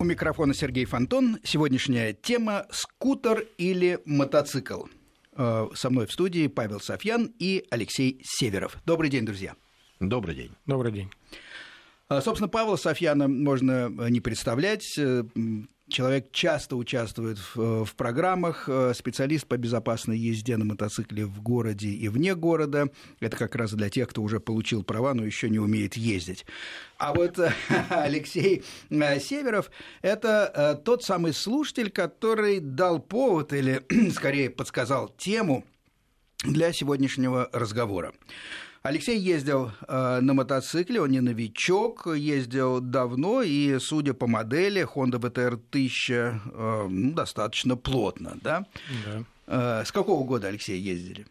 У микрофона Сергей Фонтон. Сегодняшняя тема – скутер или мотоцикл. Э, со мной в студии Павел Софьян и Алексей Северов. Добрый день, друзья. Добрый день. Добрый день. Э, собственно, Павла Софьяна можно не представлять. Э, человек часто участвует в, в программах, э, специалист по безопасной езде на мотоцикле в городе и вне города. Это как раз для тех, кто уже получил права, но еще не умеет ездить. А вот Алексей э, Северов – это э, тот самый слушатель, который дал повод или, скорее, подсказал тему для сегодняшнего разговора. Алексей ездил э, на мотоцикле, он не новичок, ездил давно, и, судя по модели, Honda VTR 1000 э, ну, достаточно плотно, да? Да. Э, с какого года, Алексей, ездили?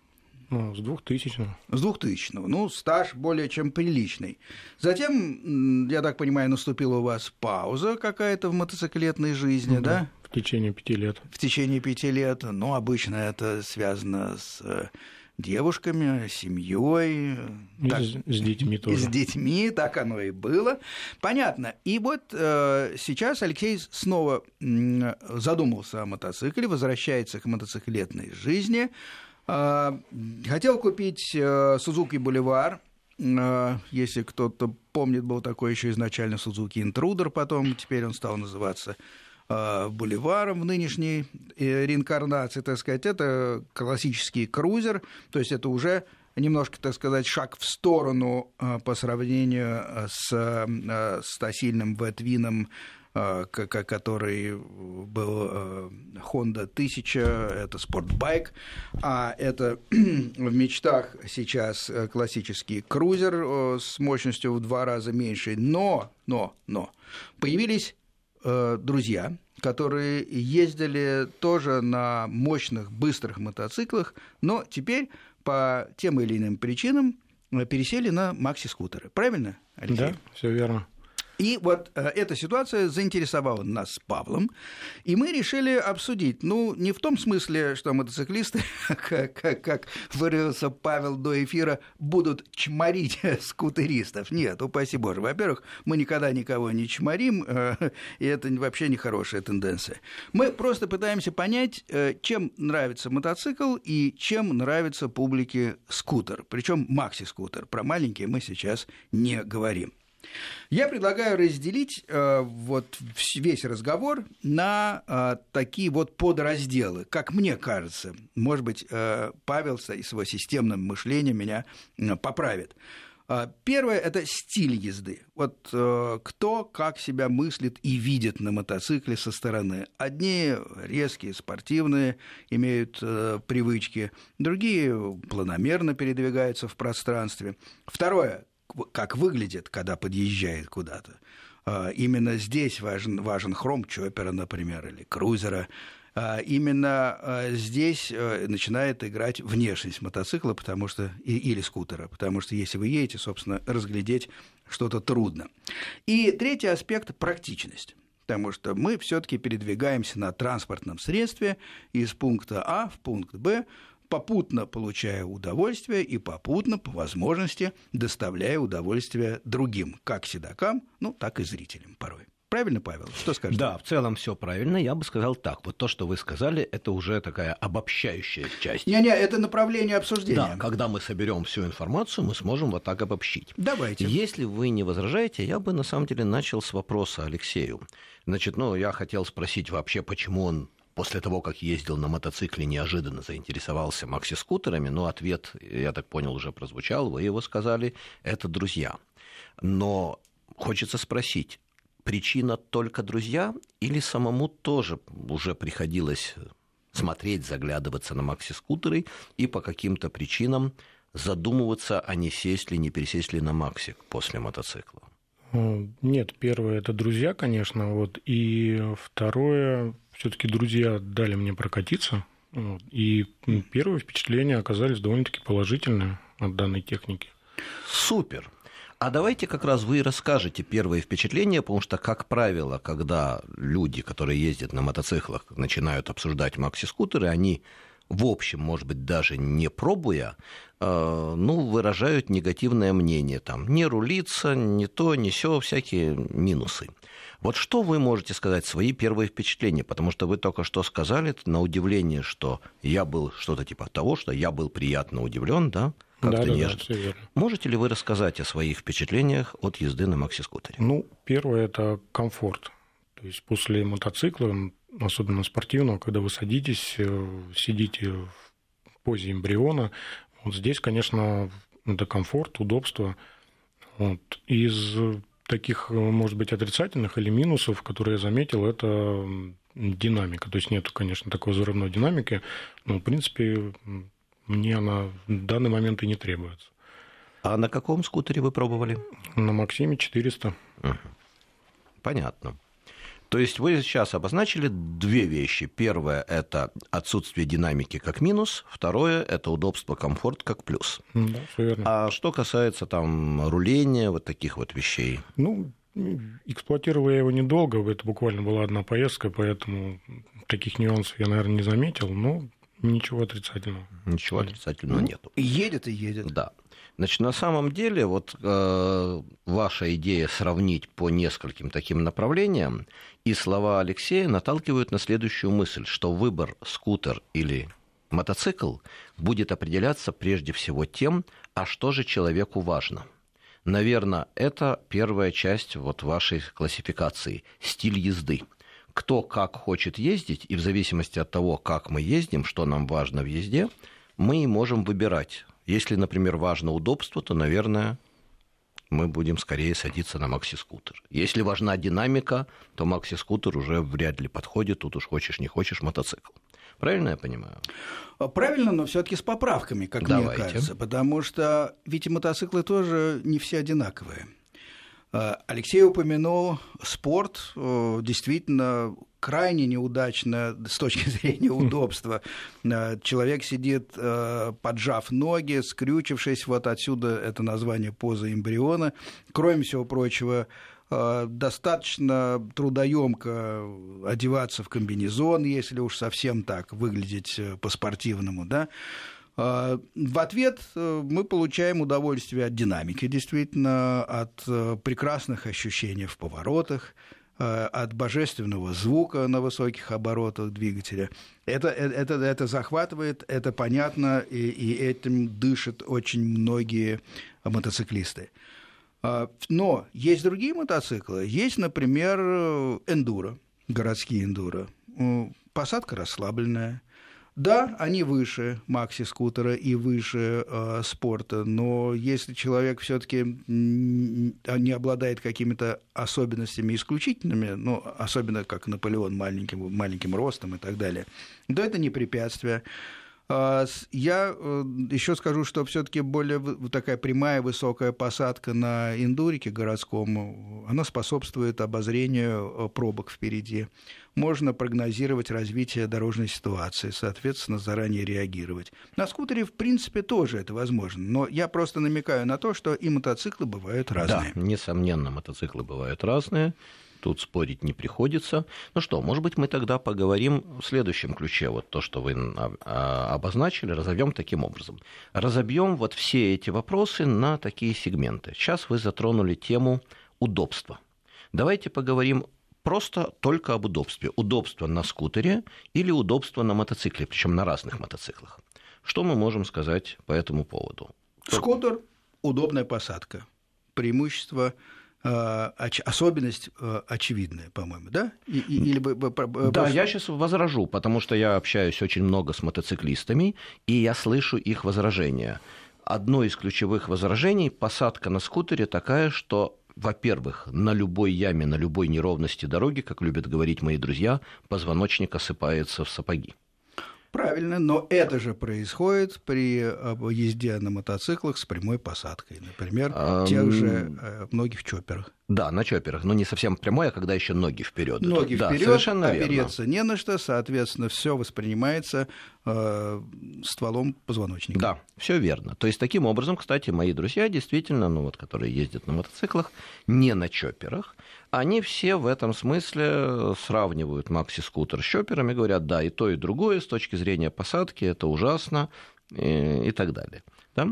Ну, с 2000 С 2000 Ну, стаж более чем приличный. Затем, я так понимаю, наступила у вас пауза какая-то в мотоциклетной жизни, да? да? В течение пяти лет. В течение пяти лет. Ну, обычно это связано с девушками, семьей. Так, с, с детьми тоже. С детьми, так оно и было. Понятно. И вот э, сейчас Алексей снова э, задумался о мотоцикле, возвращается к мотоциклетной жизни. Э, хотел купить э, Сузуки Боливар. Э, если кто-то помнит, был такой еще изначально Сузуки Интрудер, потом теперь он стал называться Э, боливаром в нынешней э, реинкарнации, так сказать, это классический крузер, то есть это уже немножко, так сказать, шаг в сторону э, по сравнению с стасильным ветвином который был Honda 1000, это спортбайк, а это в мечтах сейчас классический крузер с мощностью в два раза меньше, но, но, но, появились друзья, которые ездили тоже на мощных, быстрых мотоциклах, но теперь по тем или иным причинам э, пересели на макси-скутеры. Правильно, Алексей? Да, все верно. И вот э, эта ситуация заинтересовала нас с Павлом, и мы решили обсудить, ну, не в том смысле, что мотоциклисты, как, как, как выразился Павел до эфира, будут чморить скутеристов. Нет, упаси боже. Во-первых, мы никогда никого не чморим, э, и это вообще не хорошая тенденция. Мы просто пытаемся понять, э, чем нравится мотоцикл и чем нравится публике скутер, причем макси-скутер. Про маленькие мы сейчас не говорим. Я предлагаю разделить э, вот весь разговор на э, такие вот подразделы, как мне кажется. Может быть, э, Павел с его системным мышлением меня э, поправит. Э, первое – это стиль езды. Вот э, кто как себя мыслит и видит на мотоцикле со стороны. Одни резкие, спортивные, имеют э, привычки, другие планомерно передвигаются в пространстве. Второе как выглядит, когда подъезжает куда-то. А, именно здесь важен, важен хром чоппера, например, или крузера. А, именно а, здесь э, начинает играть внешность мотоцикла потому что, или скутера, потому что если вы едете, собственно, разглядеть что-то трудно. И третий аспект – практичность потому что мы все-таки передвигаемся на транспортном средстве из пункта А в пункт Б попутно получая удовольствие и попутно, по возможности, доставляя удовольствие другим, как седокам, ну, так и зрителям порой. Правильно, Павел? Что скажете? Да, в целом все правильно. Я бы сказал так. Вот то, что вы сказали, это уже такая обобщающая часть. Не-не, это направление обсуждения. Да, когда мы соберем всю информацию, мы сможем вот так обобщить. Давайте. Если вы не возражаете, я бы на самом деле начал с вопроса Алексею. Значит, ну, я хотел спросить вообще, почему он после того, как ездил на мотоцикле, неожиданно заинтересовался макси-скутерами, но ответ, я так понял, уже прозвучал, вы его сказали, это друзья. Но хочется спросить, причина только друзья или самому тоже уже приходилось смотреть, заглядываться на макси-скутеры и по каким-то причинам задумываться, а не сесть ли, не пересесть ли на максик после мотоцикла? Нет, первое это друзья, конечно, вот, и второе все-таки друзья дали мне прокатиться, вот, и первые впечатления оказались довольно-таки положительные от данной техники. Супер. А давайте как раз вы расскажете первые впечатления, потому что, как правило, когда люди, которые ездят на мотоциклах, начинают обсуждать макси-скутеры, они в общем, может быть, даже не пробуя, э, ну, выражают негативное мнение. Там не рулится, не то, не все, всякие минусы. Вот что вы можете сказать, свои первые впечатления? Потому что вы только что сказали на удивление, что я был что-то типа того, что я был приятно удивлен, да? Как-то да, нежно. Да, верно. Можете ли вы рассказать о своих впечатлениях от езды на макси-скутере? Ну, первое – это комфорт. То есть после мотоцикла, особенно спортивного, когда вы садитесь, э, сидите в позе эмбриона, вот здесь, конечно, это комфорт, удобство. Вот. Из таких, может быть, отрицательных или минусов, которые я заметил, это динамика. То есть нет, конечно, такой взрывной динамики, но, в принципе, мне она в данный момент и не требуется. А на каком скутере вы пробовали? На Максиме 400. Угу. Понятно. То есть вы сейчас обозначили две вещи. Первое – это отсутствие динамики как минус. Второе – это удобство, комфорт как плюс. Да, все верно. А что касается там руления, вот таких вот вещей? Ну, эксплуатировал я его недолго. Это буквально была одна поездка, поэтому таких нюансов я, наверное, не заметил. Но ничего отрицательного. Ничего отрицательного Ну, нету. Едет и едет. Да. Значит, на самом деле, вот э, ваша идея сравнить по нескольким таким направлениям, и слова Алексея наталкивают на следующую мысль, что выбор скутер или мотоцикл будет определяться прежде всего тем, а что же человеку важно. Наверное, это первая часть вот вашей классификации – стиль езды. Кто как хочет ездить, и в зависимости от того, как мы ездим, что нам важно в езде, мы можем выбирать. Если, например, важно удобство, то, наверное, мы будем скорее садиться на макси-скутер. Если важна динамика, то макси-скутер уже вряд ли подходит, тут уж хочешь не хочешь мотоцикл. Правильно я понимаю? Правильно, но все-таки с поправками, как Давайте. мне кажется. Потому что ведь и мотоциклы тоже не все одинаковые. Алексей упомянул спорт, действительно крайне неудачно с точки зрения удобства. Человек сидит, поджав ноги, скрючившись, вот отсюда это название поза эмбриона. Кроме всего прочего, достаточно трудоемко одеваться в комбинезон, если уж совсем так выглядеть по-спортивному, да. В ответ мы получаем удовольствие от динамики, действительно, от прекрасных ощущений в поворотах, от божественного звука на высоких оборотах двигателя. Это, это, это захватывает, это понятно, и, и этим дышат очень многие мотоциклисты. Но есть другие мотоциклы. Есть, например, эндуро, городские эндуро. Посадка расслабленная. Да, они выше макси-скутера и выше э, спорта, но если человек все-таки не обладает какими-то особенностями исключительными, ну, особенно как Наполеон маленьким, маленьким ростом и так далее, то это не препятствие. Я еще скажу, что все-таки более такая прямая высокая посадка на индурике городском, она способствует обозрению пробок впереди. Можно прогнозировать развитие дорожной ситуации, соответственно, заранее реагировать. На скутере, в принципе, тоже это возможно. Но я просто намекаю на то, что и мотоциклы бывают разные. Да, несомненно, мотоциклы бывают разные. Тут спорить не приходится. Ну что, может быть, мы тогда поговорим в следующем ключе. Вот то, что вы обозначили, разобьем таким образом. Разобьем вот все эти вопросы на такие сегменты. Сейчас вы затронули тему удобства. Давайте поговорим просто только об удобстве. Удобство на скутере или удобство на мотоцикле, причем на разных мотоциклах. Что мы можем сказать по этому поводу? Скутер – удобная посадка. Преимущество особенность очевидная, по-моему, да? Или... Да, я сейчас возражу, потому что я общаюсь очень много с мотоциклистами, и я слышу их возражения. Одно из ключевых возражений – посадка на скутере такая, что во-первых, на любой яме, на любой неровности дороги, как любят говорить мои друзья, позвоночник осыпается в сапоги. Правильно, но это же происходит при езде на мотоциклах с прямой посадкой, например, в тех же многих чоперах. Да, на чоперах, но не совсем прямой, а когда еще ноги вперед. Ноги да, вперед, совершенно опереться верно. не на что, соответственно, все воспринимается э, стволом позвоночника. Да, все верно. То есть таким образом, кстати, мои друзья действительно, ну вот, которые ездят на мотоциклах, не на чоперах, они все в этом смысле сравнивают макси-скутер с чопером и говорят, да, и то, и другое с точки зрения посадки это ужасно и, и так далее. Да?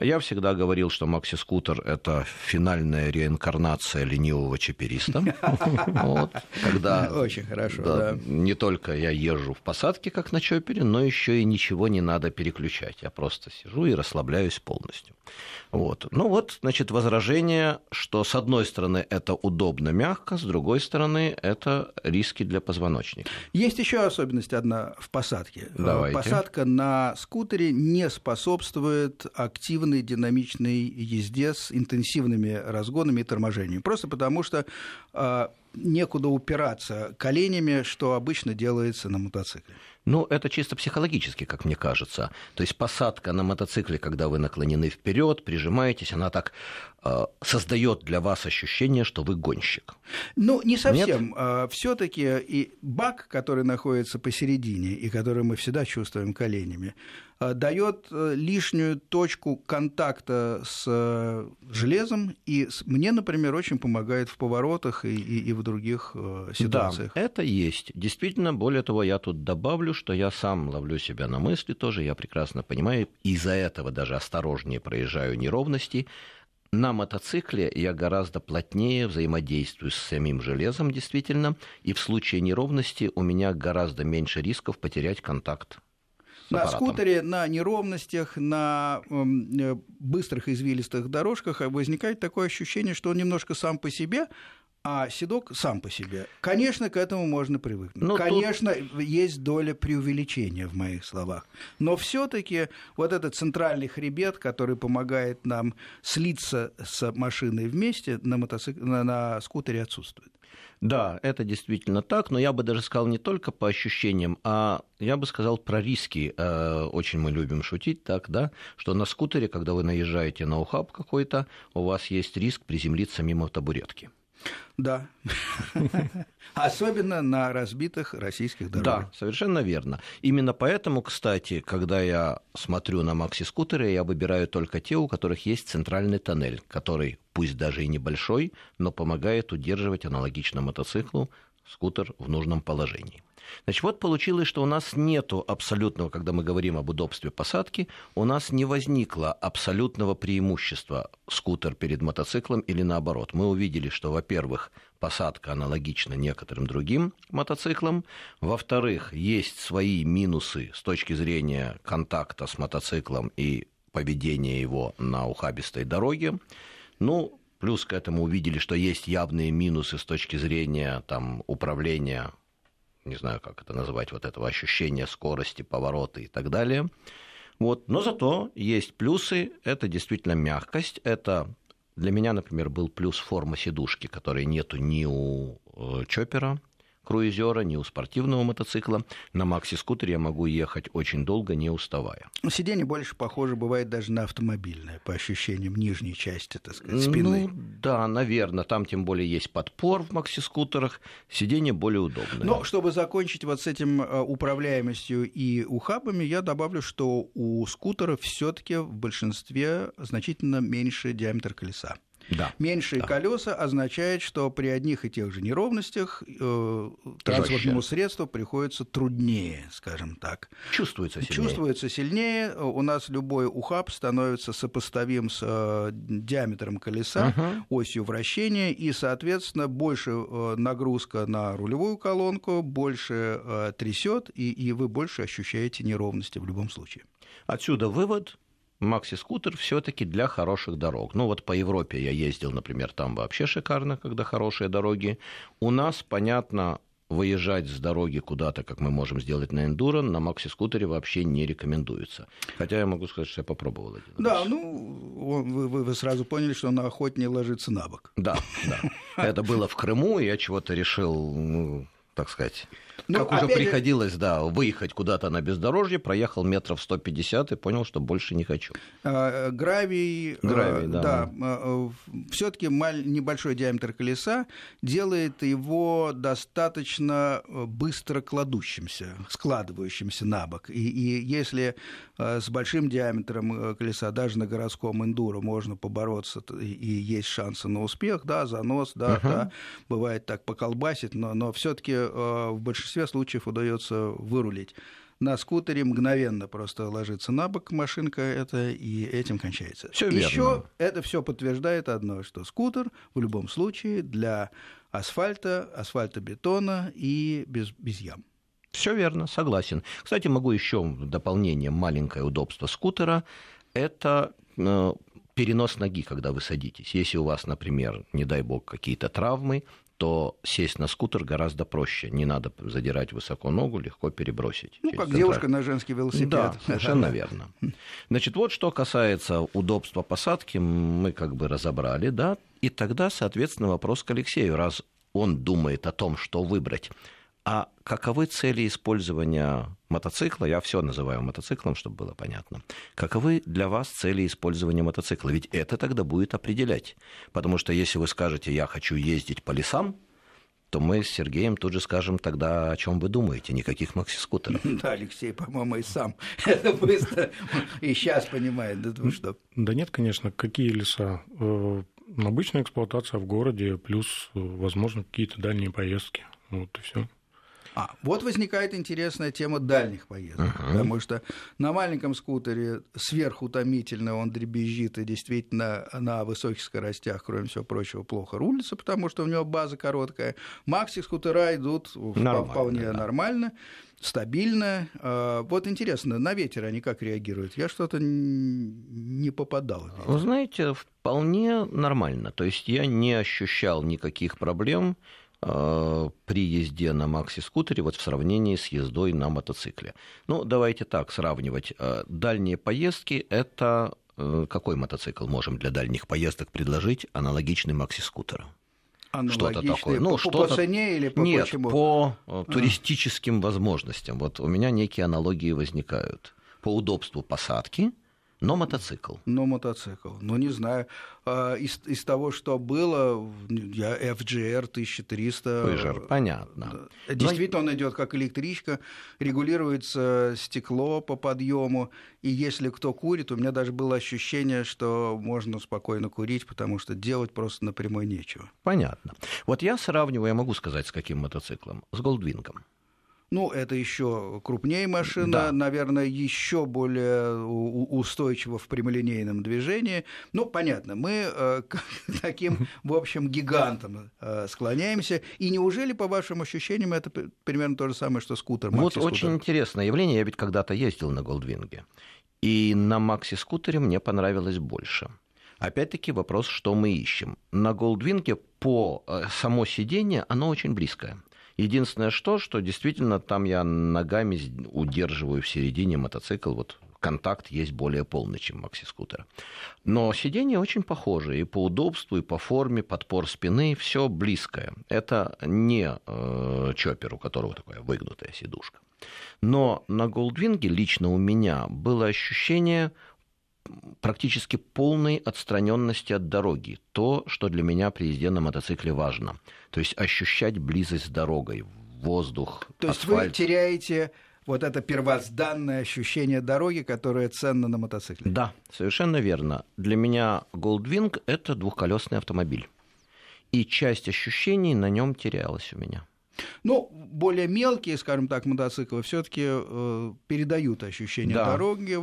Я всегда говорил, что макси-скутер – это финальная реинкарнация ленивого чапериста. когда Очень хорошо, Не только я езжу в посадке, как на чопере, но еще и ничего не надо переключать. Я просто сижу и расслабляюсь полностью. Вот. Ну вот, значит, возражение, что с одной стороны это удобно, мягко, с другой стороны это риски для позвоночника. Есть еще особенность одна в посадке. Давайте. Посадка на скутере не способствует активной динамичной езде с интенсивными разгонами и торможением. Просто потому что а, некуда упираться коленями, что обычно делается на мотоцикле. Ну, это чисто психологически, как мне кажется. То есть посадка на мотоцикле, когда вы наклонены вперед, прижимаетесь, она так создает для вас ощущение, что вы гонщик. Ну, не совсем. Э, Все-таки и бак, который находится посередине и который мы всегда чувствуем коленями, э, дает э, лишнюю точку контакта с э, железом, и мне, например, очень помогает в поворотах и, и, и в других э, ситуациях. Да, это есть. Действительно, более того, я тут добавлю, что я сам ловлю себя на мысли тоже, я прекрасно понимаю, из-за этого даже осторожнее проезжаю неровности. На мотоцикле я гораздо плотнее взаимодействую с самим железом, действительно, и в случае неровности у меня гораздо меньше рисков потерять контакт на скутере, на неровностях, на эм, э, быстрых извилистых дорожках возникает такое ощущение, что он немножко сам по себе, а седок сам по себе. Конечно, к этому можно привыкнуть. Но ну, Конечно, тут... есть доля преувеличения в моих словах. Но все-таки вот этот центральный хребет, который помогает нам слиться с машиной вместе, на, мотоцикл... на, на скутере отсутствует. Да, это действительно так, но я бы даже сказал не только по ощущениям, а я бы сказал про риски. Э, очень мы любим шутить так, да, что на скутере, когда вы наезжаете на ухаб какой-то, у вас есть риск приземлиться мимо табуретки. Да. Особенно на разбитых российских дорогах. Да, совершенно верно. Именно поэтому, кстати, когда я смотрю на макси-скутеры, я выбираю только те, у которых есть центральный тоннель, который, пусть даже и небольшой, но помогает удерживать аналогично мотоциклу скутер в нужном положении. Значит, вот получилось, что у нас нету абсолютного, когда мы говорим об удобстве посадки, у нас не возникло абсолютного преимущества скутер перед мотоциклом или наоборот. Мы увидели, что, во-первых, посадка аналогична некоторым другим мотоциклам. Во-вторых, есть свои минусы с точки зрения контакта с мотоциклом и поведения его на ухабистой дороге. Ну, плюс к этому увидели, что есть явные минусы с точки зрения там, управления не знаю, как это назвать, вот этого ощущения скорости, поворота и так далее. Вот. Но зато есть плюсы, это действительно мягкость, это для меня, например, был плюс форма сидушки, которой нету ни у э, Чоппера, круизера, ни у спортивного мотоцикла. На макси-скутере я могу ехать очень долго, не уставая. Ну, сиденье больше похоже бывает даже на автомобильное, по ощущениям нижней части, так сказать, спины. Ну, да, наверное. Там тем более есть подпор в макси-скутерах, сиденье более удобное. Но чтобы закончить вот с этим э, управляемостью и ухабами, я добавлю, что у скутеров все таки в большинстве значительно меньше диаметр колеса. Да. Меньшие да. колеса означает, что при одних и тех же неровностях э, транспортному средству приходится труднее, скажем так. Чувствуется сильнее. Чувствуется сильнее. У нас любой ухаб становится сопоставим с э, диаметром колеса, угу. осью вращения, и, соответственно, больше э, нагрузка на рулевую колонку, больше э, трясет, и, и вы больше ощущаете неровности в любом случае. Отсюда вывод макси-скутер все-таки для хороших дорог. Ну вот по Европе я ездил, например, там вообще шикарно, когда хорошие дороги. У нас, понятно, выезжать с дороги куда-то, как мы можем сделать на эндуро, на макси-скутере вообще не рекомендуется. Хотя я могу сказать, что я попробовал один Да, раз. ну, вы, вы, вы сразу поняли, что на охотнее ложится на бок. Да, да. Это было в Крыму, я чего-то решил, ну, так сказать, ну, как уже приходилось, же... да, выехать куда-то на бездорожье, проехал метров 150 и понял, что больше не хочу. А, гравий, Гравий да. да а, все-таки небольшой диаметр колеса делает его достаточно э, быстро кладущимся, складывающимся на бок. И, и если э, с большим диаметром э, колеса даже на городском эндуро можно побороться и есть шансы на успех, да, занос, да, uh-huh. да бывает так поколбасить, но, но все-таки в большинстве случаев удается вырулить. на скутере мгновенно просто ложится на бок машинка это, и этим кончается. Все Еще это все подтверждает одно, что скутер в любом случае для асфальта, асфальтобетона и без, без ям. Все верно, согласен. Кстати, могу еще в дополнение маленькое удобство скутера. Это э, перенос ноги, когда вы садитесь. Если у вас, например, не дай бог, какие-то травмы, то сесть на скутер гораздо проще. Не надо задирать высоко ногу, легко перебросить. Ну, как централь... девушка на женский велосипед. Да, совершенно верно. Значит, вот что касается удобства посадки, мы как бы разобрали, да, и тогда, соответственно, вопрос к Алексею, раз он думает о том, что выбрать. А каковы цели использования мотоцикла? Я все называю мотоциклом, чтобы было понятно. Каковы для вас цели использования мотоцикла? Ведь это тогда будет определять. Потому что если вы скажете, я хочу ездить по лесам, то мы с Сергеем тут же скажем тогда, о чем вы думаете, никаких макси-скутеров. Да, Алексей, по-моему, и сам это быстро и сейчас понимает, да что? Да нет, конечно, какие леса? Э, обычная эксплуатация в городе, плюс, э, возможно, какие-то дальние поездки. Вот и все. А, вот возникает интересная тема дальних поездок, uh-huh. потому что на маленьком скутере сверхутомительно он дребезжит и действительно на высоких скоростях, кроме всего прочего, плохо рулится, потому что у него база короткая. Макси-скутера идут нормально, вполне да. нормально стабильно. А, вот интересно, на ветер они как реагируют? Я что-то не попадал. Вы знаете, вполне нормально. То есть я не ощущал никаких проблем. Э, при езде на макси-скутере вот в сравнении с ездой на мотоцикле. Ну, давайте так сравнивать. Э, дальние поездки – это э, какой мотоцикл можем для дальних поездок предложить, аналогичный макси-скутеру? Что-то такое. Ну, по, что по цене или по Нет, почему? по а. туристическим возможностям. Вот у меня некие аналогии возникают. По удобству посадки – но мотоцикл. Но мотоцикл. Ну, не знаю. А, из, из того, что было, я FGR 1300. Пыжер, понятно. Действительно, Но... он идет как электричка, регулируется стекло по подъему. И если кто курит, у меня даже было ощущение, что можно спокойно курить, потому что делать просто напрямую нечего. Понятно. Вот я сравниваю, я могу сказать, с каким мотоциклом? С Голдвингом. Ну, это еще крупнее машина, да. наверное, еще более устойчива в прямолинейном движении. Ну, понятно, мы э, к таким, в общем, гигантам э, склоняемся. И неужели, по вашим ощущениям, это примерно то же самое, что скутер? Вот очень интересное явление. Я ведь когда-то ездил на Голдвинге. И на макси-скутере мне понравилось больше. Опять-таки вопрос, что мы ищем. На Голдвинге по э, само сиденье, оно очень близкое. Единственное что, что действительно там я ногами удерживаю в середине мотоцикл, вот контакт есть более полный, чем макси-скутер. Но сиденье очень похоже и по удобству, и по форме, подпор спины, все близкое. Это не э, чоппер, у которого такая выгнутая сидушка. Но на Голдвинге лично у меня было ощущение практически полной отстраненности от дороги. То, что для меня при езде на мотоцикле важно. То есть ощущать близость с дорогой, воздух, То есть асфальт. вы теряете вот это первозданное ощущение дороги, которое ценно на мотоцикле. Да, совершенно верно. Для меня Goldwing – это двухколесный автомобиль. И часть ощущений на нем терялась у меня. Ну, более мелкие, скажем так, мотоциклы все-таки э, передают ощущение да. дороги,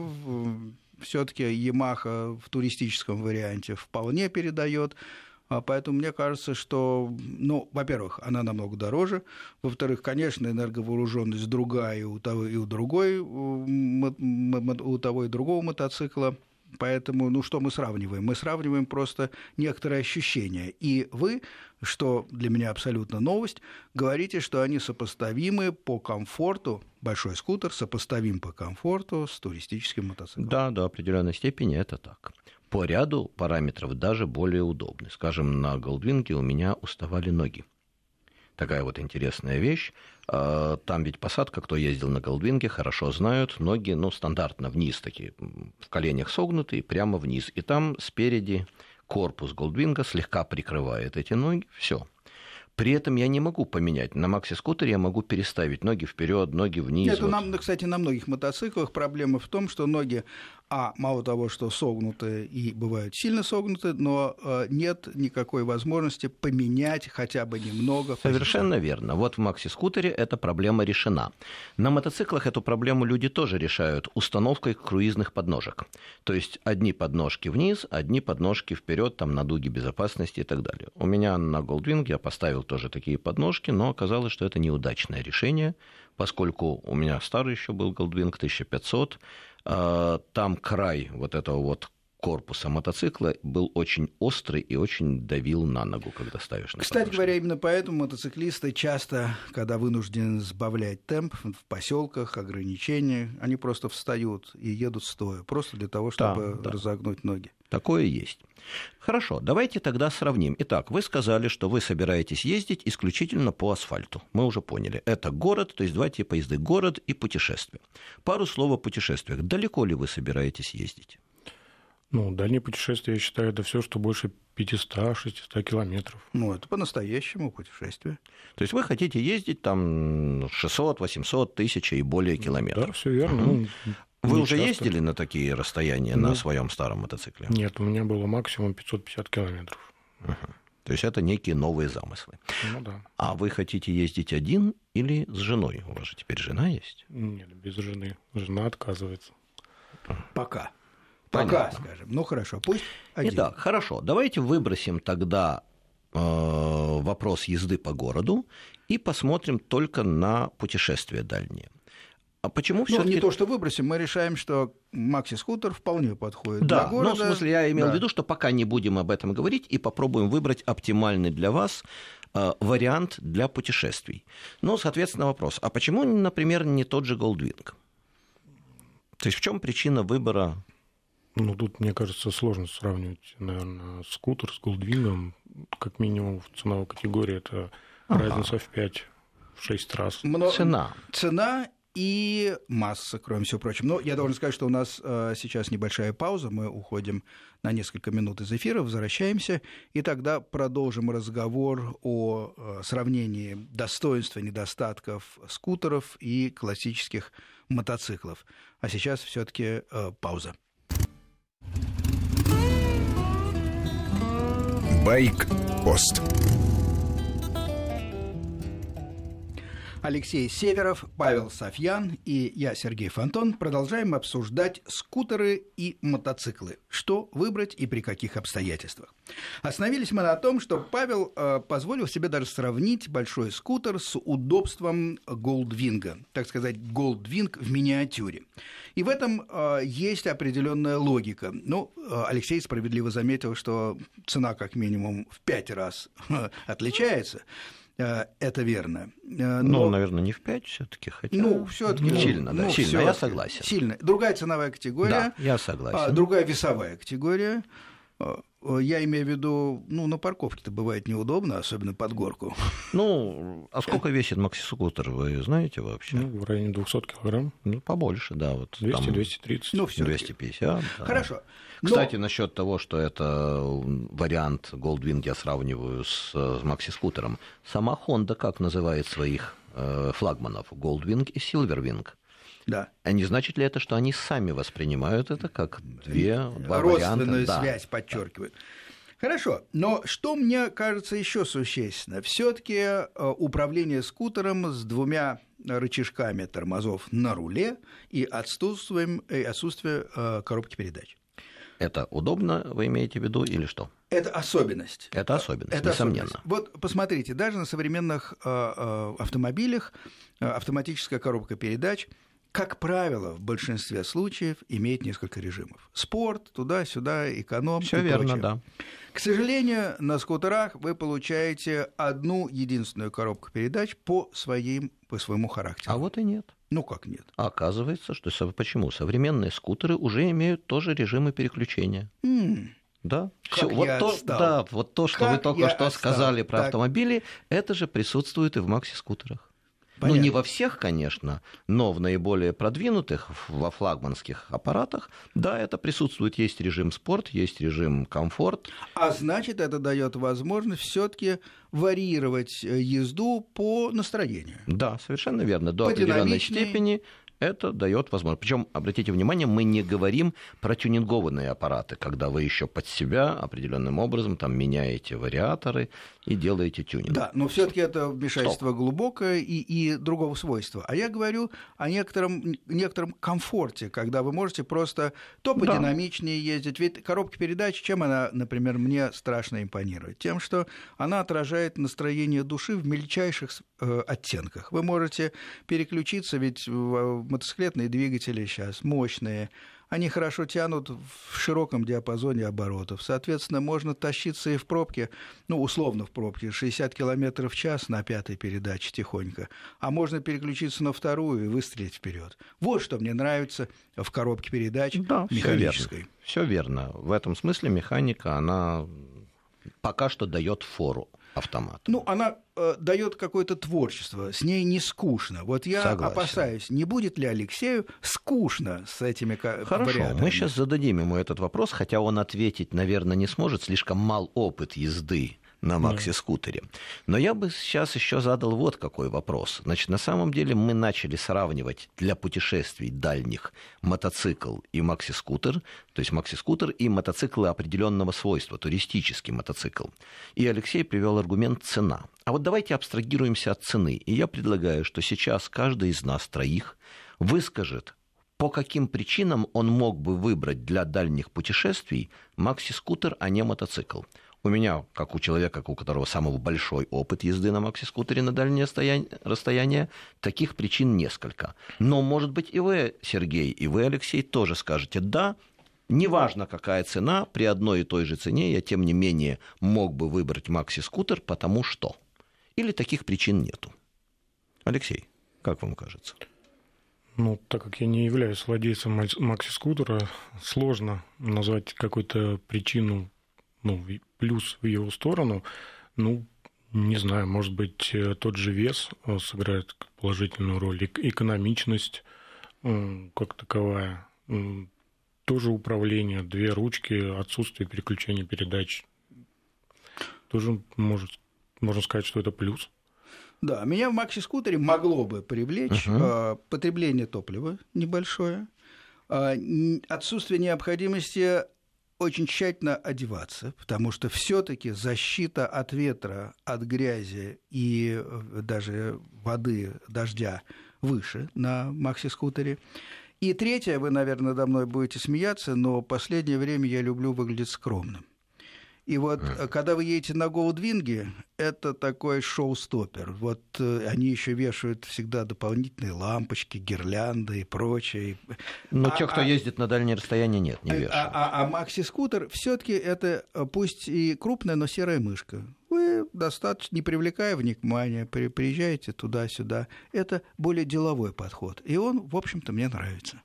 все-таки Yamaha в туристическом варианте вполне передает. А поэтому мне кажется, что, ну, во-первых, она намного дороже. Во-вторых, конечно, энерговооруженность другая и у того, и у другой, у того и другого мотоцикла. Поэтому, ну, что мы сравниваем? Мы сравниваем просто некоторые ощущения. И вы, что для меня абсолютно новость, говорите, что они сопоставимы по комфорту, большой скутер сопоставим по комфорту с туристическим мотоциклом. Да, до определенной степени это так. По ряду параметров даже более удобный. Скажем, на Голдвинге у меня уставали ноги такая вот интересная вещь. А, там ведь посадка, кто ездил на Голдвинге, хорошо знают, ноги, ну, стандартно вниз такие, в коленях согнутые, прямо вниз. И там спереди корпус Голдвинга слегка прикрывает эти ноги, все. При этом я не могу поменять. На макси-скутере я могу переставить ноги вперед, ноги вниз. Это, вот. нам, кстати, на многих мотоциклах проблема в том, что ноги, а, мало того, что согнуты и бывают сильно согнуты, но э, нет никакой возможности поменять хотя бы немного. Совершенно верно. Вот в макси-скутере эта проблема решена. На мотоциклах эту проблему люди тоже решают установкой круизных подножек. То есть одни подножки вниз, одни подножки вперед, там на дуге безопасности и так далее. У меня на Goldwing я поставил тоже такие подножки, но оказалось, что это неудачное решение, поскольку у меня старый еще был Goldwing 1500, а, там край вот этого вот корпуса мотоцикла был очень острый и очень давил на ногу, когда ставишь на Кстати подножку. говоря, именно поэтому мотоциклисты часто, когда вынуждены сбавлять темп в поселках, ограничения, они просто встают и едут стоя, просто для того, чтобы да, да. разогнуть ноги. Такое есть. Хорошо, давайте тогда сравним. Итак, вы сказали, что вы собираетесь ездить исключительно по асфальту. Мы уже поняли. Это город, то есть два типа езды. Город и путешествие. Пару слов о путешествиях. Далеко ли вы собираетесь ездить? Ну, дальние путешествия, я считаю, это все, что больше 500-600 километров. Ну, это по-настоящему путешествие. То есть вы хотите ездить там 600, 800, тысяч и более километров? Да, все верно. Угу. Вы Не уже часто. ездили на такие расстояния ну, на своем старом мотоцикле? Нет, у меня было максимум 550 километров. Угу. То есть это некие новые замыслы. Ну да. А вы хотите ездить один или с женой? У вас же теперь жена есть? Нет, без жены. Жена отказывается. Пока. Пока, Понятно. скажем. Ну хорошо, пусть один. Итак, хорошо. Давайте выбросим тогда э, вопрос езды по городу и посмотрим только на путешествия дальние. А почему все ну, не то, что выбросим, мы решаем, что макси-скутер вполне подходит да, для города. Ну, в смысле, я имел да. в виду, что пока не будем об этом говорить и попробуем выбрать оптимальный для вас э, вариант для путешествий. Ну, соответственно, вопрос, а почему, например, не тот же Goldwing? То есть в чем причина выбора ну, тут, мне кажется, сложно сравнивать, наверное, скутер с голдвингом. Как минимум в ценовой категории это ага. разница в 5-6 раз. Мно... Цена. Цена и масса, кроме всего прочего. Но я должен сказать, что у нас э, сейчас небольшая пауза, мы уходим на несколько минут из эфира, возвращаемся, и тогда продолжим разговор о э, сравнении достоинств и недостатков скутеров и классических мотоциклов. А сейчас все-таки э, пауза. Байк-пост. Алексей Северов, Павел Софьян и я, Сергей Фонтон, продолжаем обсуждать скутеры и мотоциклы. Что выбрать и при каких обстоятельствах. Остановились мы на том, что Павел э, позволил себе даже сравнить большой скутер с удобством Голдвинга, так сказать, Голдвинг в миниатюре. И в этом э, есть определенная логика. Ну, э, Алексей справедливо заметил, что цена как минимум в пять раз отличается. Э, это верно. Э, но, ну, наверное, не в 5 все-таки, хотя... Ну, все таки сильно, ну, да, сильно, я согласен. Сильно. Другая ценовая категория. Да, я согласен. А, другая весовая категория. Э, я имею в виду, ну, на парковке-то бывает неудобно, особенно под горку. Ну, а сколько весит макси-скутер, вы знаете вообще? Ну, в районе 200 килограмм. Ну, побольше, да. Вот 200-230. Ну, все 250. Да. Хорошо. Но... Кстати, насчет того, что это вариант Goldwing я сравниваю с, с макси-скутером. Сама Honda как называет своих э, флагманов? Goldwing и Silverwing. Да. А не значит ли это, что они сами воспринимают это как две, два варианта? Родственную связь да. подчеркивают. Хорошо, но что мне кажется еще существенно? Все-таки э, управление скутером с двумя рычажками тормозов на руле и отсутствием, и отсутствие э, коробки передач. Это удобно, вы имеете в виду, или что? Это особенность. Это особенность, Это несомненно. Особенность. Вот посмотрите, даже на современных э, автомобилях автоматическая коробка передач – как правило, в большинстве случаев имеет несколько режимов. Спорт, туда-сюда, эконом. Все верно, прочее. да. К сожалению, на скутерах вы получаете одну единственную коробку передач по, своим, по своему характеру. А вот и нет. Ну как нет? А оказывается, что почему? Современные скутеры уже имеют тоже режимы переключения. Mm. Да, Все, вот то, да, вот то, что как вы только что отстал. сказали про так. автомобили, это же присутствует и в макси-скутерах. Понятно. Ну, не во всех, конечно, но в наиболее продвинутых, во флагманских аппаратах, да, это присутствует. Есть режим спорт, есть режим комфорт. А значит, это дает возможность все-таки варьировать э, езду по настроению. Да, совершенно верно. До по определенной степени это дает возможность. Причем, обратите внимание, мы не говорим про тюнингованные аппараты, когда вы еще под себя определенным образом там меняете вариаторы и делаете тюнинг. Да, но все-таки это вмешательство Стоп. глубокое и, и другого свойства. А я говорю о некотором, некотором комфорте, когда вы можете просто то подинамичнее да. ездить. Ведь коробка передач, чем она, например, мне страшно импонирует? Тем, что она отражает настроение души в мельчайших э, оттенках. Вы можете переключиться, ведь мотоциклетные двигатели сейчас мощные, они хорошо тянут в широком диапазоне оборотов. Соответственно, можно тащиться и в пробке, ну, условно в пробке, 60 км в час на пятой передаче тихонько. А можно переключиться на вторую и выстрелить вперед. Вот что мне нравится в коробке передач да, механической. Все верно. верно. В этом смысле механика, она пока что дает фору автомат. Ну, она э, дает какое-то творчество, с ней не скучно. Вот я Согласен. опасаюсь, не будет ли Алексею скучно с этими Хорошо, вариантами? мы сейчас зададим ему этот вопрос, хотя он ответить, наверное, не сможет, слишком мал опыт езды на макси-скутере. Но я бы сейчас еще задал вот какой вопрос. Значит, на самом деле мы начали сравнивать для путешествий дальних мотоцикл и макси-скутер, то есть макси-скутер и мотоциклы определенного свойства, туристический мотоцикл. И Алексей привел аргумент цена. А вот давайте абстрагируемся от цены. И я предлагаю, что сейчас каждый из нас троих выскажет по каким причинам он мог бы выбрать для дальних путешествий макси-скутер, а не мотоцикл. У меня, как у человека, у которого самый большой опыт езды на макси-скутере на дальнее расстояние, таких причин несколько. Но, может быть, и вы, Сергей, и вы, Алексей, тоже скажете «да», Неважно, какая цена, при одной и той же цене я, тем не менее, мог бы выбрать макси-скутер, потому что. Или таких причин нету. Алексей, как вам кажется? Ну, так как я не являюсь владельцем макси-скутера, сложно назвать какую-то причину ну, плюс в его сторону, ну, не знаю, может быть, э, тот же вес э, сыграет положительную роль, экономичность как таковая, тоже управление, две ручки, отсутствие переключения передач, тоже может, можно сказать, что это плюс. Да, меня в макси-скутере могло бы привлечь uh-huh. потребление топлива небольшое, отсутствие необходимости очень тщательно одеваться, потому что все-таки защита от ветра, от грязи и э, даже воды, дождя выше на макси-скутере. И третье, вы, наверное, надо мной будете смеяться, но последнее время я люблю выглядеть скромным. И вот, mm. когда вы едете на Голдвинге, это такой шоу-стоппер. Вот э, они еще вешают всегда дополнительные лампочки, гирлянды и прочее. Но а, те, кто а, ездит на дальние расстояния, нет, не а, вешают. А, а, а макси-скутер все-таки это э, пусть и крупная, но серая мышка. Вы достаточно, не привлекая внимания, приезжаете туда-сюда. Это более деловой подход. И он, в общем-то, мне нравится.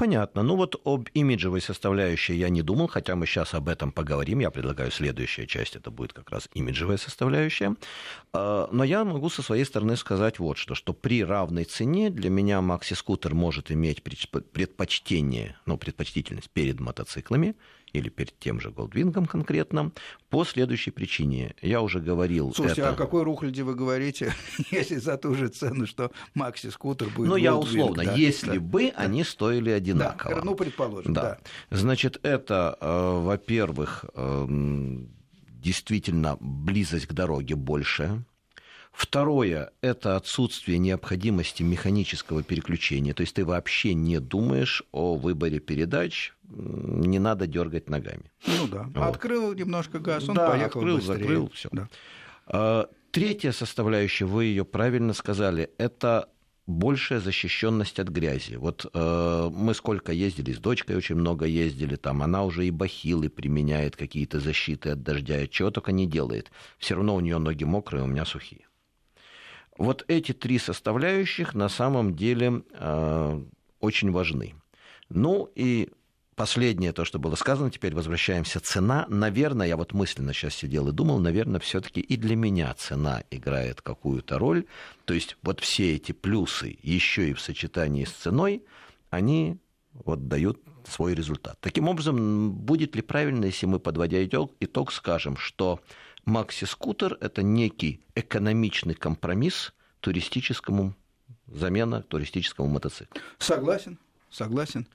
Понятно. Ну вот об имиджевой составляющей я не думал, хотя мы сейчас об этом поговорим. Я предлагаю следующая часть, это будет как раз имиджевая составляющая. А, но я могу со своей стороны сказать вот что, что при равной цене для меня макси-скутер может иметь предпочтение, ну, предпочтительность перед мотоциклами, или перед тем же Голдвингом конкретно, по следующей причине. Я уже говорил... Слушайте, это... о какой рухляде вы говорите, если за ту же цену, что Макси-скутер будет Ну, я условно, да? если да. бы да. они стоили одинаково. Да, ну, предположим, да. да. Значит, это, э, во-первых, э, действительно близость к дороге большая, Второе – это отсутствие необходимости механического переключения. То есть ты вообще не думаешь о выборе передач, не надо дергать ногами. Ну да. Вот. Открыл немножко газ, он да, поехал открыл, быстрее. закрыл, все. Да. А, третья составляющая, вы ее правильно сказали, это большая защищенность от грязи. Вот э, мы сколько ездили, с дочкой очень много ездили, там она уже и бахилы применяет, какие-то защиты от дождя, чего только не делает. Все равно у нее ноги мокрые, у меня сухие. Вот эти три составляющих на самом деле э, очень важны. Ну и последнее, то, что было сказано, теперь возвращаемся. Цена, наверное, я вот мысленно сейчас сидел и думал, наверное, все-таки и для меня цена играет какую-то роль. То есть вот все эти плюсы еще и в сочетании с ценой, они вот дают свой результат. Таким образом, будет ли правильно, если мы, подводя итог, скажем, что макси-скутер – это некий экономичный компромисс туристическому, замена туристическому мотоциклу? Согласен, согласен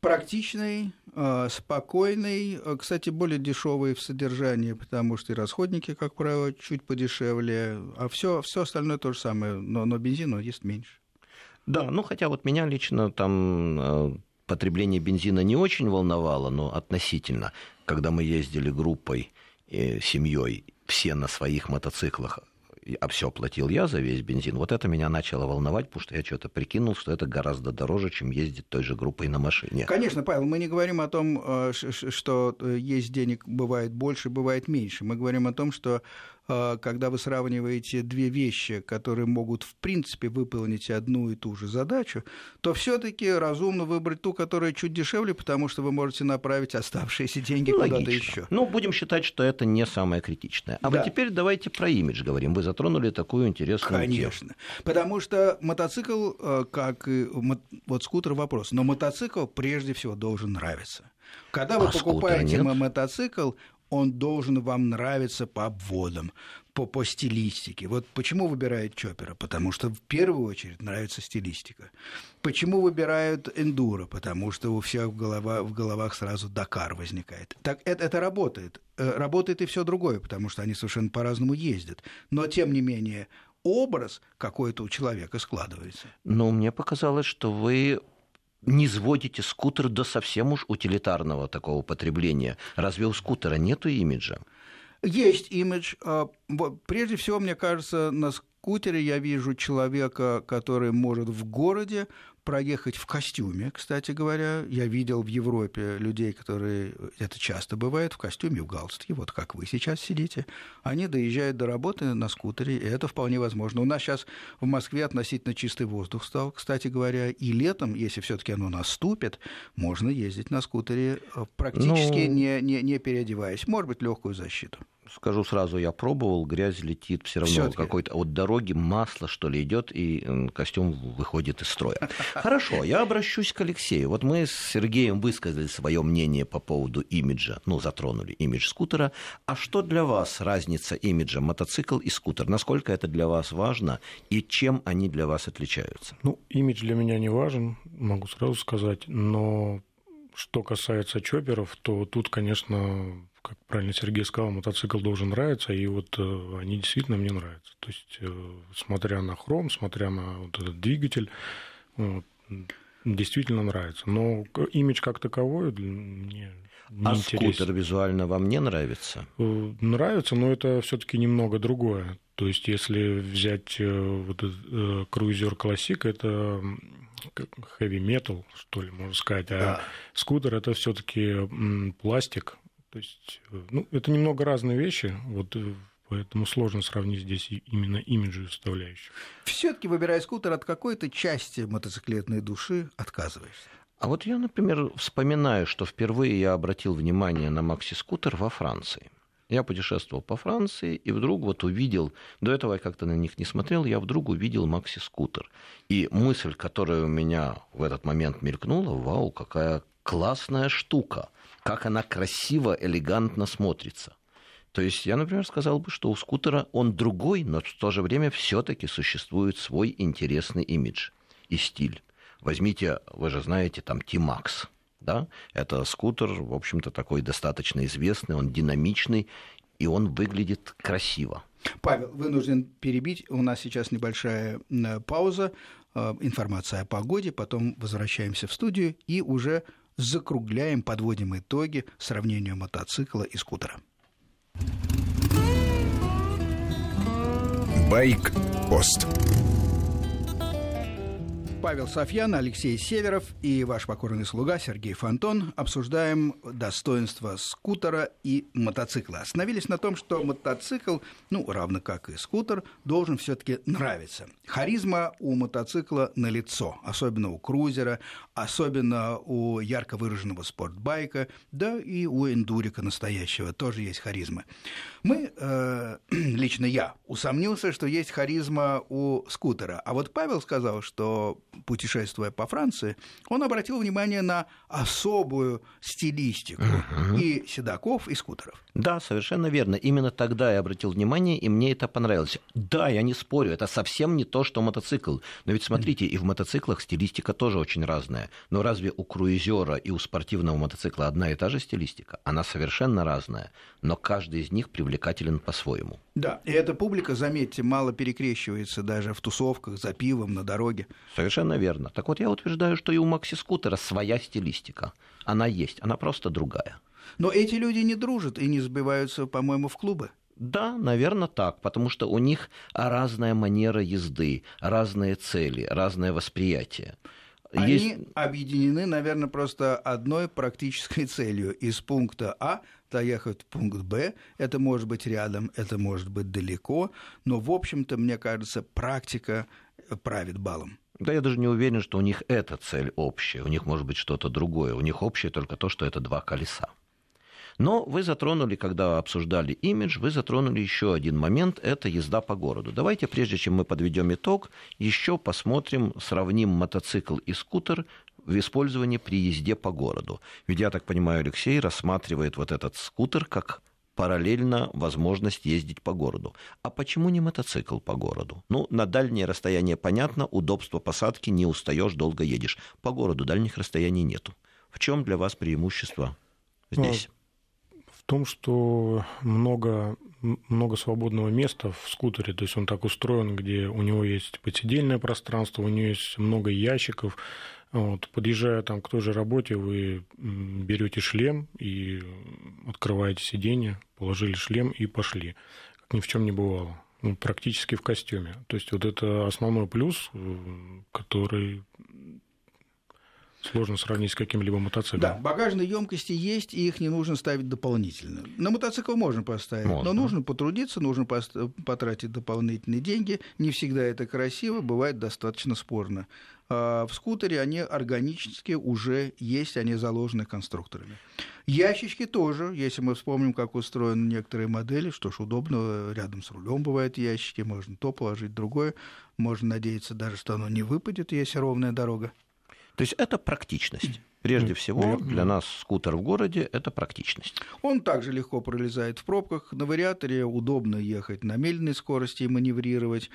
практичный, э, спокойный, э, кстати, более дешевый в содержании, потому что и расходники, как правило, чуть подешевле, а все, все остальное то же самое, но, но бензина есть меньше. Да, ну хотя вот меня лично там э, потребление бензина не очень волновало, но относительно, когда мы ездили группой, семьей, все на своих мотоциклах, а все платил я за весь бензин, вот это меня начало волновать, потому что я что-то прикинул, что это гораздо дороже, чем ездить той же группой на машине. Конечно, Павел, мы не говорим о том, э, что э, есть денег бывает больше, бывает меньше. Мы говорим о том, что когда вы сравниваете две вещи, которые могут в принципе выполнить одну и ту же задачу, то все-таки разумно выбрать ту, которая чуть дешевле, потому что вы можете направить оставшиеся деньги Логично. куда-то еще. Ну, будем считать, что это не самое критичное. А да. вот теперь давайте про имидж говорим. Вы затронули такую интересную Конечно. тему. Потому что мотоцикл, э, как и вот скутер вопрос, но мотоцикл прежде всего должен нравиться. Когда вы а покупаете мотоцикл, он должен вам нравиться по обводам, по, по стилистике. Вот почему выбирают Чоппера? Потому что в первую очередь нравится стилистика. Почему выбирают эндуро? Потому что у всех в, голова, в головах сразу Дакар возникает. Так это, это работает. Э, работает и все другое, потому что они совершенно по-разному ездят. Но, тем не менее, образ какой-то у человека складывается. Но мне показалось, что вы не сводите скутер до совсем уж утилитарного такого потребления. Разве у скутера нету имиджа? Есть имидж. А, прежде всего, мне кажется, на скутере я вижу человека, который может в городе проехать в костюме, кстати говоря. Я видел в Европе людей, которые, это часто бывает, в костюме, в галстуке, вот как вы сейчас сидите. Они доезжают до работы на скутере, и это вполне возможно. У нас сейчас в Москве относительно чистый воздух стал, кстати говоря, и летом, если все таки оно наступит, можно ездить на скутере э, практически ну... не, не, не переодеваясь. Может быть, легкую защиту скажу сразу, я пробовал, грязь летит все равно какой-то от дороги, масло, что ли, идет, и костюм выходит из строя. Хорошо, я обращусь к Алексею. Вот мы с Сергеем высказали свое мнение по поводу имиджа, ну, затронули имидж скутера. А что для вас разница имиджа мотоцикл и скутер? Насколько это для вас важно и чем они для вас отличаются? Ну, имидж для меня не важен, могу сразу сказать, но что касается чоперов, то тут, конечно, как правильно Сергей сказал, мотоцикл должен нравиться, и вот э, они действительно мне нравятся. То есть, э, смотря на хром, смотря на вот этот двигатель, вот, действительно нравится. Но имидж как таковой мне не а интересен. скутер визуально вам не нравится? Э, нравится, но это все-таки немного другое. То есть, если взять вот круизер классик, это heavy metal, что ли, можно сказать, а да. скутер это все-таки пластик, то есть, э, ну, это немного разные вещи, вот э, поэтому сложно сравнить здесь именно имиджевую составляющую. Все-таки, выбирая скутер, от какой-то части мотоциклетной души отказываешься? А вот я, например, вспоминаю, что впервые я обратил внимание на макси-скутер во Франции. Я путешествовал по Франции и вдруг вот увидел, до этого я как-то на них не смотрел, я вдруг увидел макси-скутер. И мысль, которая у меня в этот момент мелькнула, вау, какая классная штука – как она красиво, элегантно смотрится. То есть я, например, сказал бы, что у скутера он другой, но в то же время все-таки существует свой интересный имидж и стиль. Возьмите, вы же знаете, там T-Max, да? Это скутер, в общем-то, такой достаточно известный, он динамичный, и он выглядит красиво. Павел, вынужден перебить. У нас сейчас небольшая пауза. Э, информация о погоде. Потом возвращаемся в студию и уже закругляем, подводим итоги сравнению мотоцикла и скутера. Байк-пост. Павел Софьян, Алексей Северов и ваш покорный слуга Сергей Фонтон обсуждаем достоинства скутера и мотоцикла. Остановились на том, что мотоцикл, ну, равно как и скутер, должен все таки нравиться. Харизма у мотоцикла на лицо, особенно у крузера, особенно у ярко выраженного спортбайка, да и у эндурика настоящего тоже есть харизма. Мы, э, лично я, усомнился, что есть харизма у скутера. А вот Павел сказал, что путешествуя по Франции, он обратил внимание на особую стилистику угу. и седаков, и скутеров. Да, совершенно верно. Именно тогда я обратил внимание, и мне это понравилось. Да, я не спорю, это совсем не то, что мотоцикл. Но ведь смотрите, и в мотоциклах стилистика тоже очень разная. Но разве у круизера и у спортивного мотоцикла одна и та же стилистика? Она совершенно разная. Но каждый из них привлекателен по-своему. Да, и эта публика, заметьте, мало перекрещивается даже в тусовках, за пивом, на дороге. Совершенно верно. Так вот, я утверждаю, что и у макси-скутера своя стилистика. Она есть, она просто другая. Но эти люди не дружат и не сбиваются, по-моему, в клубы. Да, наверное, так, потому что у них разная манера езды, разные цели, разное восприятие. Они Есть... объединены, наверное, просто одной практической целью. Из пункта А доехать в пункт Б. Это может быть рядом, это может быть далеко, но, в общем-то, мне кажется, практика правит балом. Да я даже не уверен, что у них эта цель общая, у них может быть что-то другое. У них общее только то, что это два колеса. Но вы затронули, когда обсуждали имидж, вы затронули еще один момент, это езда по городу. Давайте, прежде чем мы подведем итог, еще посмотрим, сравним мотоцикл и скутер в использовании при езде по городу. Ведь, я так понимаю, Алексей рассматривает вот этот скутер как параллельно возможность ездить по городу. А почему не мотоцикл по городу? Ну, на дальнее расстояние понятно, удобство посадки, не устаешь, долго едешь. По городу дальних расстояний нету. В чем для вас преимущество здесь? том, что много, много свободного места в скутере, то есть он так устроен, где у него есть подсидельное пространство, у него есть много ящиков. Вот, подъезжая там к той же работе, вы берете шлем и открываете сиденье, положили шлем и пошли, как ни в чем не бывало. Ну, практически в костюме. То есть вот это основной плюс, который Сложно сравнить с каким-либо мотоциклом. Да, багажные емкости есть, и их не нужно ставить дополнительно. На мотоцикл можно поставить, можно. но нужно потрудиться, нужно потратить дополнительные деньги. Не всегда это красиво, бывает достаточно спорно. А в скутере они органически уже есть, они заложены конструкторами. Ящички тоже, если мы вспомним, как устроены некоторые модели, что ж, удобно, рядом с рулем бывают ящики, можно то положить, другое. Можно надеяться даже, что оно не выпадет, если ровная дорога. То есть это практичность. Прежде всего, для нас скутер в городе – это практичность. Он также легко пролезает в пробках. На вариаторе удобно ехать на медленной скорости и маневрировать.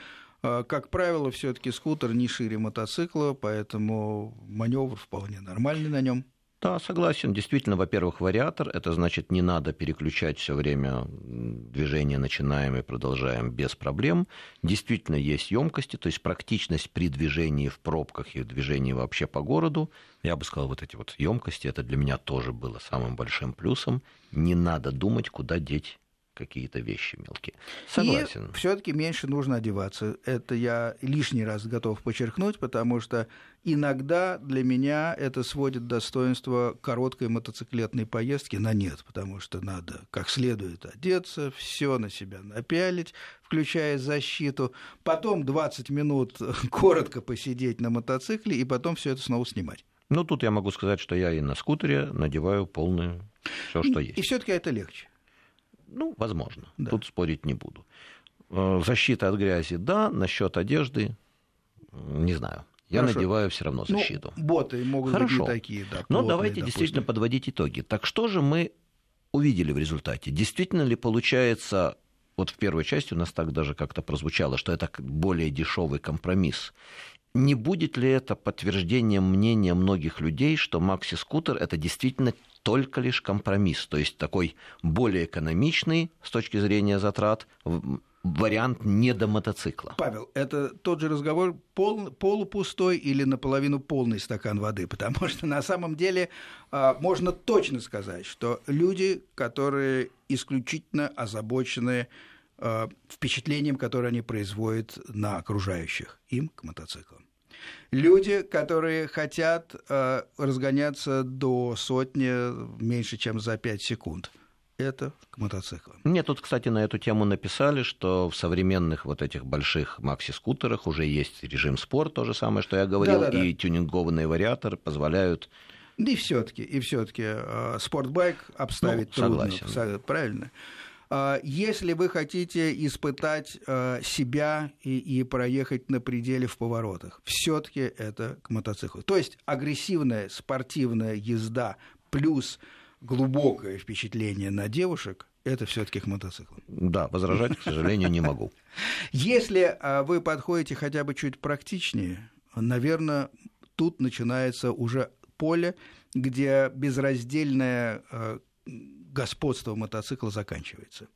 А, как правило, все таки скутер не шире мотоцикла, поэтому маневр вполне нормальный на нем. Да, согласен. Действительно, во-первых, вариатор, это значит, не надо переключать все время движение, начинаем и продолжаем без проблем. Действительно, есть емкости, то есть практичность при движении в пробках и движении вообще по городу. Я бы сказал, вот эти вот емкости, это для меня тоже было самым большим плюсом. Не надо думать, куда деть какие-то вещи мелкие. Согласен. И все-таки меньше нужно одеваться. Это я лишний раз готов подчеркнуть, потому что иногда для меня это сводит достоинство короткой мотоциклетной поездки на нет, потому что надо как следует одеться, все на себя напялить, включая защиту, потом 20 минут коротко посидеть на мотоцикле и потом все это снова снимать. Ну, тут я могу сказать, что я и на скутере надеваю полное все, что есть. И все-таки это легче. Ну, возможно. Да. Тут спорить не буду. Э, защита от грязи, да. Насчет одежды, не знаю. Я Хорошо. надеваю все равно ну, защиту. Ну, боты могут Хорошо. быть такие, да. Но давайте допустим. действительно подводить итоги. Так что же мы увидели в результате? Действительно ли получается, вот в первой части у нас так даже как-то прозвучало, что это более дешевый компромисс. Не будет ли это подтверждением мнения многих людей, что макси-скутер это действительно только лишь компромисс, то есть такой более экономичный с точки зрения затрат вариант не до мотоцикла. Павел, это тот же разговор пол, полупустой или наполовину полный стакан воды, потому что на самом деле а, можно точно сказать, что люди, которые исключительно озабочены а, впечатлением, которое они производят на окружающих, им к мотоциклам. Люди, которые хотят э, разгоняться до сотни меньше, чем за 5 секунд – это к мотоциклам. Мне тут, кстати, на эту тему написали, что в современных вот этих больших макси-скутерах уже есть режим спорт, то же самое, что я говорил, Да-да-да. и тюнингованные вариаторы позволяют и все-таки, и все-таки э, спортбайк обставить ну, трудно. Согласен. Правильно. А, если вы хотите испытать э, себя и, и проехать на пределе в поворотах, все-таки это к мотоциклу. То есть агрессивная спортивная езда плюс глубокое впечатление на девушек, это все-таки к мотоциклам. Да, возражать, к сожалению, не могу. Если а, вы подходите хотя бы чуть практичнее, наверное, тут начинается уже поле, где безраздельное а, господство мотоцикла заканчивается.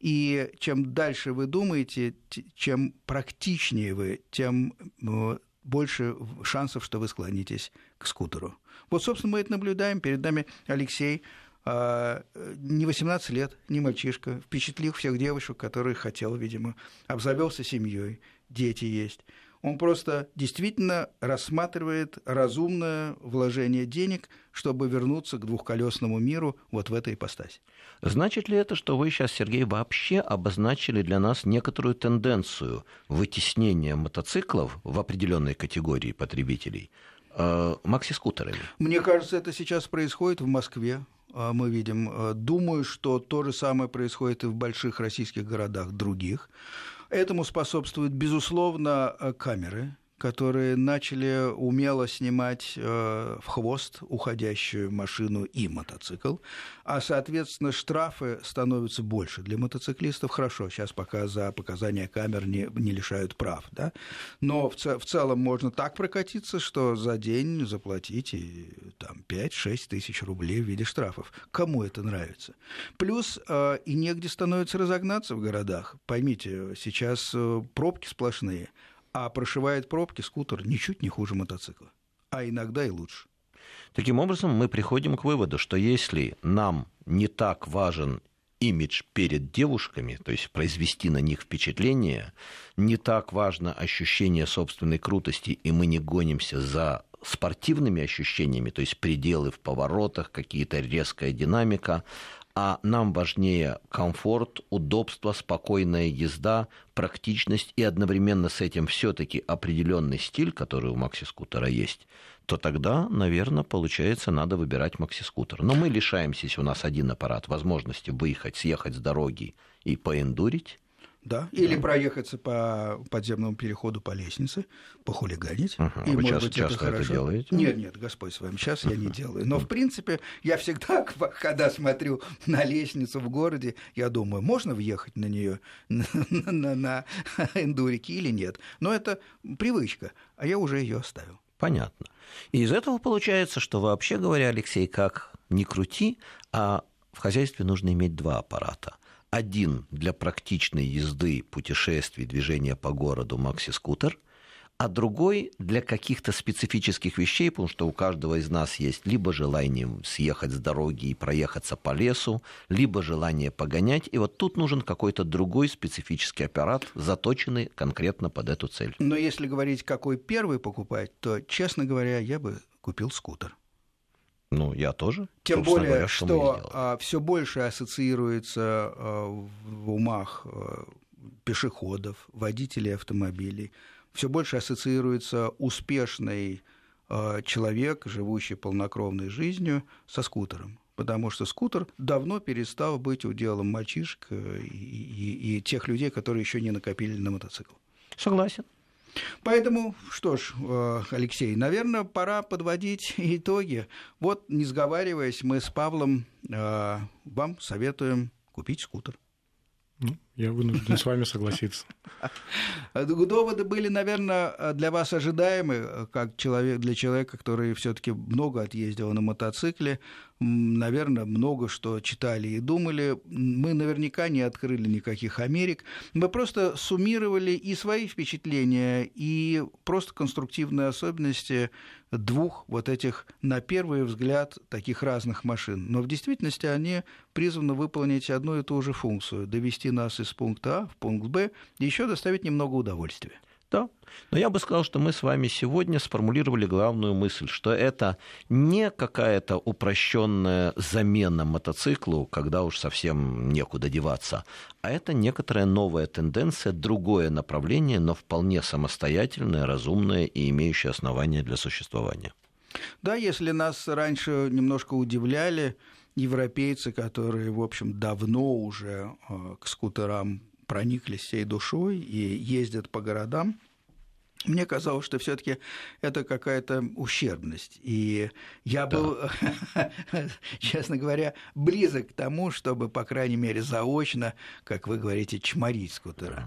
И чем дальше вы думаете, чем практичнее вы, тем больше шансов, что вы склонитесь к скутеру. Вот, собственно, мы это наблюдаем. Перед нами Алексей, а, не 18 лет, не мальчишка, впечатлил всех девушек, которые хотел, видимо, обзавелся семьей, дети есть. Он просто действительно рассматривает разумное вложение денег, чтобы вернуться к двухколесному миру вот в этой ипостаси. Значит ли это, что вы сейчас, Сергей, вообще обозначили для нас некоторую тенденцию вытеснения мотоциклов в определенной категории потребителей э, макси-скутерами? Мне кажется, это сейчас происходит в Москве, э, мы видим. Э, думаю, что то же самое происходит и в больших российских городах других. Этому способствуют, безусловно, э, камеры, которые начали умело снимать э, в хвост уходящую машину и мотоцикл, а, соответственно, штрафы становятся больше для мотоциклистов. Хорошо, сейчас пока за показания камер не, не лишают прав, да? но в, в целом можно так прокатиться, что за день заплатить там, 5-6 тысяч рублей в виде штрафов. Кому это нравится? Плюс э, и негде становится разогнаться в городах. Поймите, сейчас э, пробки сплошные – а прошивает пробки скутер ничуть не хуже мотоцикла, а иногда и лучше. Таким образом, мы приходим к выводу, что если нам не так важен имидж перед девушками, то есть произвести на них впечатление, не так важно ощущение собственной крутости, и мы не гонимся за спортивными ощущениями, то есть пределы в поворотах, какие-то резкая динамика, а нам важнее комфорт, удобство, спокойная езда, практичность и одновременно с этим все-таки определенный стиль, который у макси-скутера есть, то тогда, наверное, получается, надо выбирать макси-скутер. Но мы лишаемся, если у нас один аппарат, возможности выехать, съехать с дороги и поэндурить, да, или да. проехаться по подземному переходу по лестнице, похулиганить. Угу. И, Вы может часто, быть, часто это, хорошо. делаете? Нет, нет, Господь с вами, сейчас я не делаю. Но, в принципе, я всегда, когда смотрю на лестницу в городе, я думаю, можно въехать на нее на, на, на эндурике или нет. Но это привычка, а я уже ее оставил. Понятно. И из этого получается, что вообще говоря, Алексей, как ни крути, а в хозяйстве нужно иметь два аппарата – один для практичной езды, путешествий, движения по городу макси-скутер, а другой для каких-то специфических вещей, потому что у каждого из нас есть либо желание съехать с дороги и проехаться по лесу, либо желание погонять. И вот тут нужен какой-то другой специфический аппарат, заточенный конкретно под эту цель. Но если говорить, какой первый покупать, то, честно говоря, я бы купил скутер. Ну, я тоже. Тем более, говоря, что, что а, все больше ассоциируется а, в умах а, пешеходов, водителей автомобилей, все больше ассоциируется успешный человек, живущий полнокровной жизнью, со скутером. Потому что скутер давно перестал быть уделом мальчишек и, и, и тех людей, которые еще не накопили на мотоцикл. Согласен. Поэтому, что ж, э, Алексей, наверное, пора подводить итоги. Вот, не сговариваясь, мы с Павлом э, вам советуем купить скутер. Ну, я вынужден с вами согласиться. Доводы были, наверное, для вас ожидаемы, как человек, для человека, который все-таки много отъездил на мотоцикле, наверное, много что читали и думали. Мы наверняка не открыли никаких Америк. Мы просто суммировали и свои впечатления, и просто конструктивные особенности двух вот этих, на первый взгляд, таких разных машин. Но в действительности они призваны выполнить одну и ту же функцию – довести нас из пункта А в пункт Б, и еще доставить немного удовольствия. Да. Но я бы сказал, что мы с вами сегодня сформулировали главную мысль, что это не какая-то упрощенная замена мотоциклу, когда уж совсем некуда деваться, а это некоторая новая тенденция, другое направление, но вполне самостоятельное, разумное и имеющее основания для существования. Да, если нас раньше немножко удивляли европейцы, которые, в общем, давно уже э, к скутерам прониклись всей душой и ездят по городам, мне казалось, что все-таки это какая-то ущербность. И я да. был, честно говоря, близок к тому, чтобы, по крайней мере, заочно, как вы говорите, чморить скутера.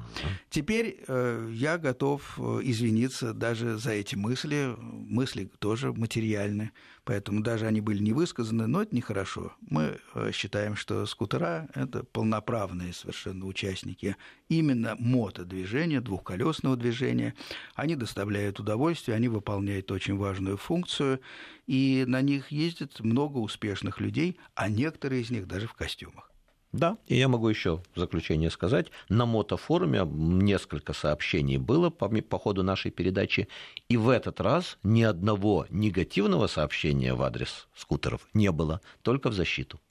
Теперь э, я готов э, извиниться даже за эти мысли. Мысли тоже материальны поэтому даже они были не высказаны, но это нехорошо. Мы э, считаем, что скутера – это полноправные совершенно участники именно мотодвижения, двухколесного движения. Они доставляют удовольствие, они выполняют очень важную функцию, и на них ездит много успешных людей, а некоторые из них даже в костюмах. Да, и я могу еще в заключение сказать, на мотофоруме несколько сообщений было по, по ходу нашей передачи, и в этот раз ни одного негативного сообщения в адрес скутеров не было, только в защиту.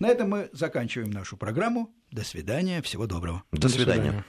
На этом мы заканчиваем нашу программу. До свидания, всего доброго. До, До свидания. свидания.